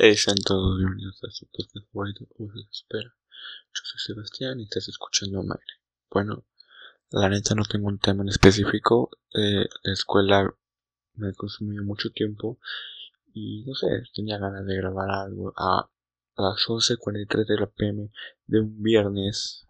Hey, sean todos bienvenidos a su podcast favorito, espera. Yo soy Sebastián y estás escuchando Mayre. Bueno, la neta no tengo un tema en específico. Eh, la escuela me consumió mucho tiempo y no sé, tenía ganas de grabar algo a las 11.43 de la pm de un viernes,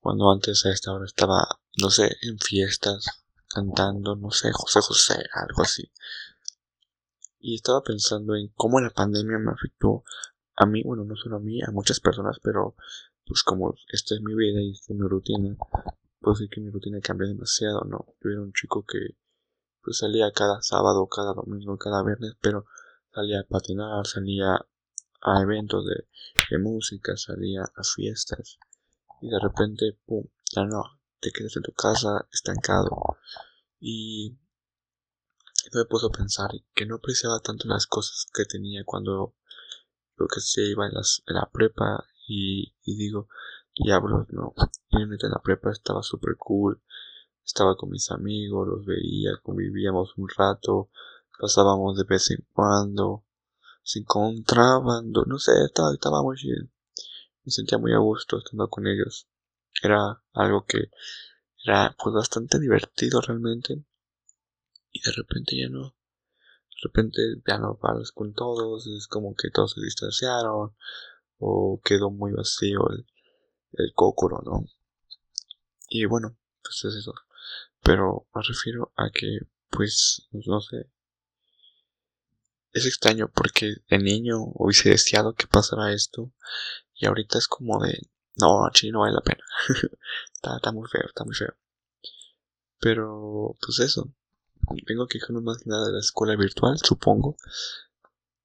cuando antes a esta hora estaba, no sé, en fiestas, cantando, no sé, José José, algo así y estaba pensando en cómo la pandemia me afectó a mí, bueno, no solo a mí, a muchas personas, pero pues como esta es mi vida y esta es mi rutina, puedo decir que mi rutina cambió demasiado, ¿no? Yo era un chico que pues salía cada sábado, cada domingo, cada viernes, pero salía a patinar, salía a eventos de, de música, salía a fiestas y de repente, pum, ya no, te quedas en tu casa estancado y me puso a pensar que no apreciaba tanto las cosas que tenía cuando lo que se iba en, las, la prepa y, y digo, diablos, no. Y en la prepa estaba súper cool, estaba con mis amigos, los veía, convivíamos un rato, pasábamos de vez en cuando, se encontraban, no sé, estaba, estaba muy bien. Me sentía muy a gusto estando con ellos. Era algo que era pues bastante divertido realmente y de repente ya no. De repente ya no hablas con todos, es como que todos se distanciaron o quedó muy vacío el, el cócoro, ¿no? Y bueno, pues es eso. Pero me refiero a que, pues, no sé. Es extraño porque de niño hubiese deseado que pasara esto. Y ahorita es como de, no, chile no vale la pena. está, está muy feo, está muy feo. Pero, pues eso vengo a quejarme más que nada de la escuela virtual, supongo,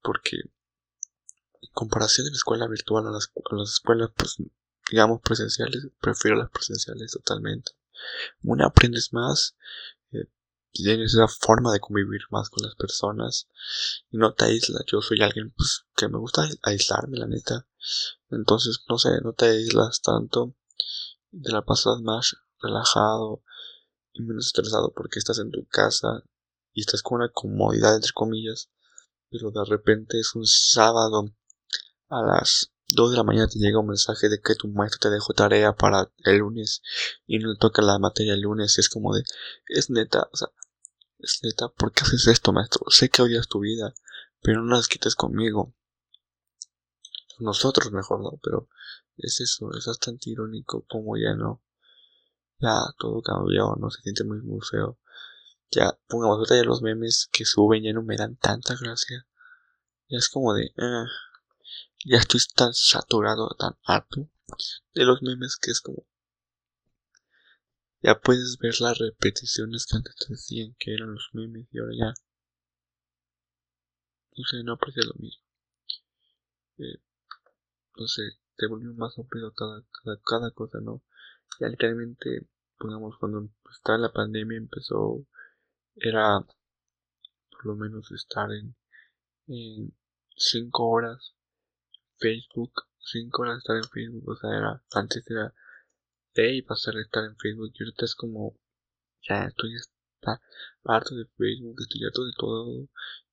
porque en comparación de la escuela virtual a las, escuelas, pues, digamos, presenciales, prefiero las presenciales totalmente. Una aprendes más, eh, tienes esa forma de convivir más con las personas y no te aíslas. Yo soy alguien pues, que me gusta aislarme, la neta. Entonces, no sé, no te aíslas tanto, te la pasas más relajado, y menos estresado porque estás en tu casa y estás con una comodidad entre comillas, pero de repente es un sábado a las 2 de la mañana te llega un mensaje de que tu maestro te dejó tarea para el lunes y no le toca la materia el lunes y es como de es neta, o sea, es neta, ¿por qué haces esto, maestro? Sé que odias tu vida, pero no las quites conmigo. Nosotros mejor, ¿no? Pero es eso, es bastante irónico como ya no ya todo cambió, no se siente muy, muy feo. Ya, pongamos ahorita ya los memes que suben ya no me dan tanta gracia. Ya es como de, ah, ya estoy tan saturado, tan harto de los memes que es como, ya puedes ver las repeticiones que antes te decían que eran los memes y ahora ya, no sé, no aprecia lo mismo. Eh, no sé, te volvió más aburrido cada, cada, cada cosa, ¿no? Ya literalmente, pongamos, cuando estaba la pandemia empezó, era por lo menos estar en, en cinco horas Facebook, cinco horas estar en Facebook, o sea, era, antes era de pasar a estar en Facebook y ahorita es como, ya estoy está harto de Facebook, estoy harto de todo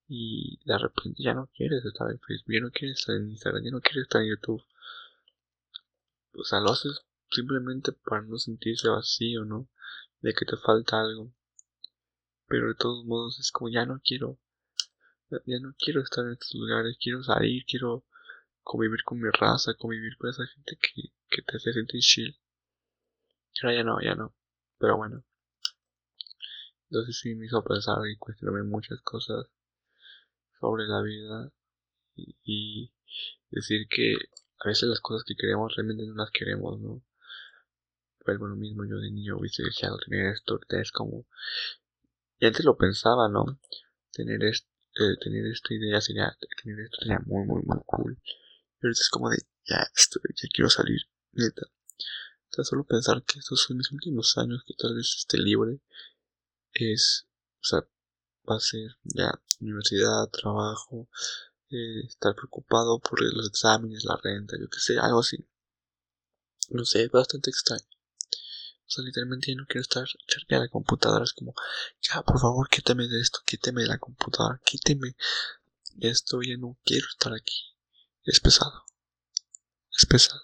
y de repente ya no quieres estar en Facebook, ya no quieres estar en Instagram, ya no quieres estar en YouTube. O sea, lo haces simplemente para no sentirse vacío, ¿no? De que te falta algo. Pero de todos modos es como ya no quiero, ya no quiero estar en estos lugares, quiero salir, quiero convivir con mi raza, convivir con esa gente que, que te hace sentir chill. Y ahora ya no, ya no. Pero bueno. Entonces sí me hizo pensar y cuestionarme muchas cosas sobre la vida y decir que a veces las cosas que queremos realmente no las queremos, ¿no? Vuelvo lo mismo, yo de niño hubiese deseado tener esto, es como... Y antes lo pensaba, ¿no? Tener, este, tener esta idea sería, tener esto sería muy, muy, muy cool. Pero es como de, ya, estoy, ya quiero salir, neta. O sea, solo pensar que estos son mis últimos años, que tal vez esté libre, es, o sea, va a ser ya universidad, trabajo, eh, estar preocupado por los exámenes, la renta, yo que sé, algo así. No sé, es bastante extraño. O sea, literalmente ya no quiero estar cerca de la computadora. Es como, ya, por favor, quíteme de esto, quíteme de la computadora, quíteme esto ya no quiero estar aquí. Es pesado. Es pesado.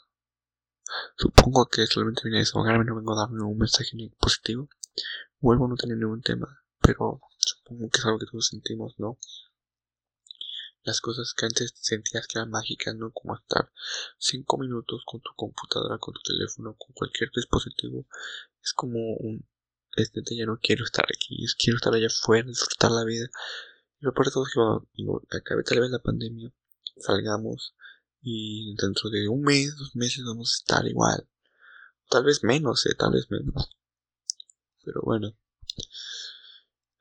Supongo que solamente vine a desahogarme, no vengo a dar ningún mensaje positivo. Vuelvo a no tener ningún tema, pero supongo que es algo que todos sentimos, ¿no? Las cosas que antes sentías que eran mágicas, ¿no? Como estar cinco minutos con tu computadora, con tu teléfono, con cualquier dispositivo. Es como un... Este ya no quiero estar aquí, quiero estar allá afuera, disfrutar la vida. Y de todo que cuando acabe tal vez la pandemia, salgamos y dentro de un mes, dos meses vamos a estar igual. Tal vez menos, eh, tal vez menos. Pero bueno,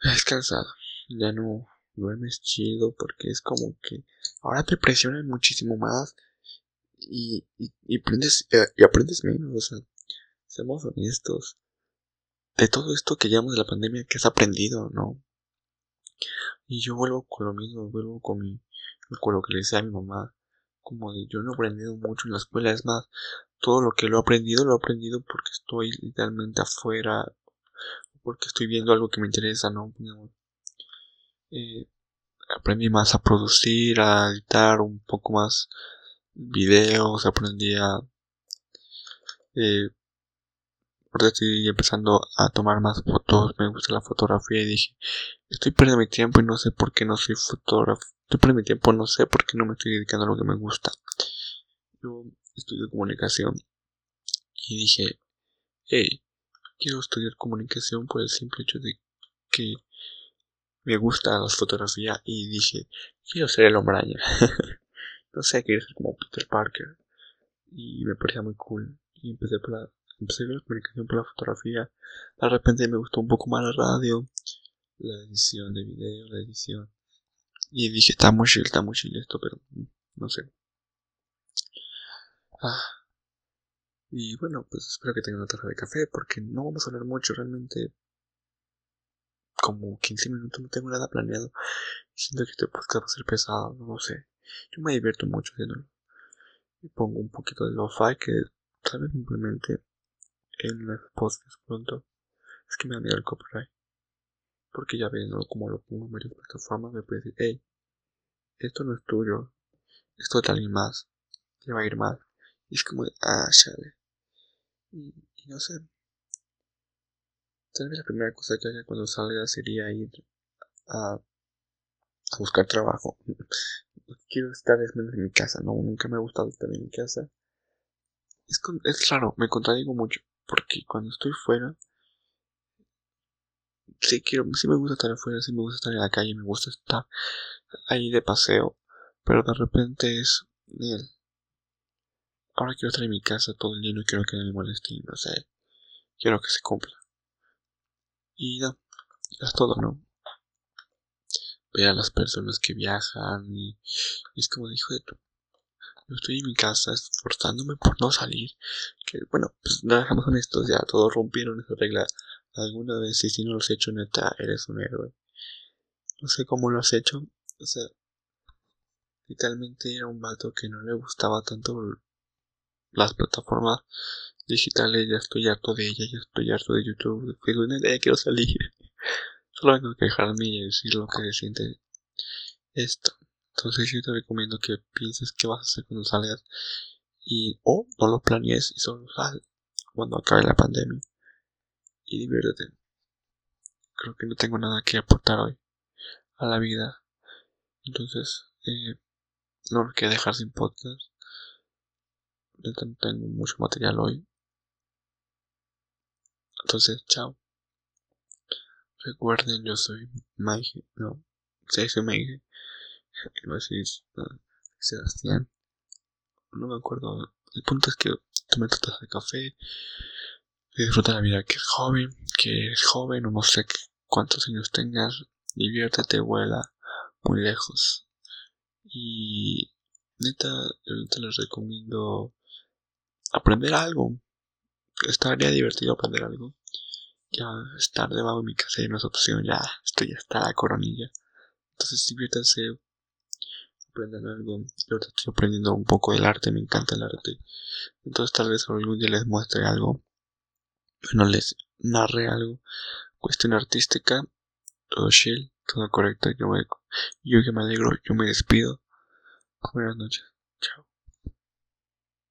es cansado. Ya no duermes chido porque es como que ahora te presionan muchísimo más y, y, aprendes, eh, y aprendes menos. O sea, seamos honestos. De todo esto que llevamos de la pandemia, que has aprendido, ¿no? Y yo vuelvo con lo mismo, vuelvo con mi, con lo que le decía a mi mamá como de yo no he aprendido mucho en la escuela, es más, todo lo que lo he aprendido lo he aprendido porque estoy literalmente afuera, porque estoy viendo algo que me interesa, ¿no? Eh, aprendí más a producir, a editar un poco más videos, aprendí a... Eh, estoy empezando a tomar más fotos, me gusta la fotografía y dije, estoy perdiendo mi tiempo y no sé por qué no soy fotógrafo Estoy mi tiempo, no sé por qué no me estoy dedicando a lo que me gusta. Yo estudio comunicación y dije, hey, quiero estudiar comunicación por el simple hecho de que me gusta la fotografía y dije, quiero ser el hombre no sé, quiero ser como Peter Parker. Y me parecía muy cool. Y empecé por la, empecé la comunicación por la fotografía. De repente me gustó un poco más la radio, la edición de video, la edición y dije, está muy chill, está muy chill esto, pero no sé. Ah. Y bueno, pues espero que tengan una taza de café, porque no vamos a hablar mucho, realmente. Como 15 minutos, no tengo nada planeado. Siento que este podcast va a ser pesado, no lo sé. Yo me divierto mucho haciéndolo. Y pongo un poquito de lo-fi que tal vez implemente en el podcast pronto. Es que me da miedo el copyright. Porque ya ven, como lo pongo en varias plataformas, me puede decir, hey, esto no es tuyo, esto es de alguien más, te va a ir mal. Y es como de, ah, chale. Y, no sé. Tal vez la primera cosa que haga cuando salga sería ir a, buscar trabajo. Quiero estar es menos en mi casa, no, nunca me ha gustado estar en mi casa. Es, es raro, me contradigo mucho, porque cuando estoy fuera, sí quiero, sí me gusta estar afuera, sí me gusta estar en la calle, me gusta estar ahí de paseo, pero de repente es. Ahora quiero estar en mi casa todo el día, no quiero que me moleste, no sé, quiero que se cumpla. Y ya, es todo, ¿no? Ver a las personas que viajan y, es como dijo tú. Yo estoy en mi casa esforzándome por no salir. Que bueno, pues dejamos honestos, ya todos rompieron esa regla alguna vez y si no lo has hecho neta eres un héroe. No sé cómo lo has hecho. O sea, literalmente era un vato que no le gustaba tanto las plataformas digitales. Ya estoy harto de ella, ya estoy harto de YouTube, de Facebook, ya quiero salir. Solo vengo a quejarme y decir lo que se siente esto. Entonces yo te recomiendo que pienses qué vas a hacer cuando salgas y o no lo planees y solo sal cuando acabe la pandemia y diviértete. Creo que no tengo nada que aportar hoy a la vida. Entonces, eh, no lo quiero dejar sin podcast. Tengo mucho material hoy. Entonces, chao. Recuerden, yo soy Mike. No, soy Mike. Sebastián. No me acuerdo. El punto es que tomé tu taza de café disfruta la vida que es joven, que eres joven o no sé cuántos años tengas, diviértete, vuela muy lejos. Y neta, les recomiendo aprender algo. Estaría divertido aprender algo. Ya estar debajo de mi casa ya no es opción, ya estoy ya está la coronilla. Entonces diviértanse, aprendan algo. Yo estoy aprendiendo un poco del arte, me encanta el arte. Entonces tal vez algún día les muestre algo no les narre algo, cuestión artística, todo chill, todo correcto. Yo, me, yo que me alegro, yo me despido. Buenas noches.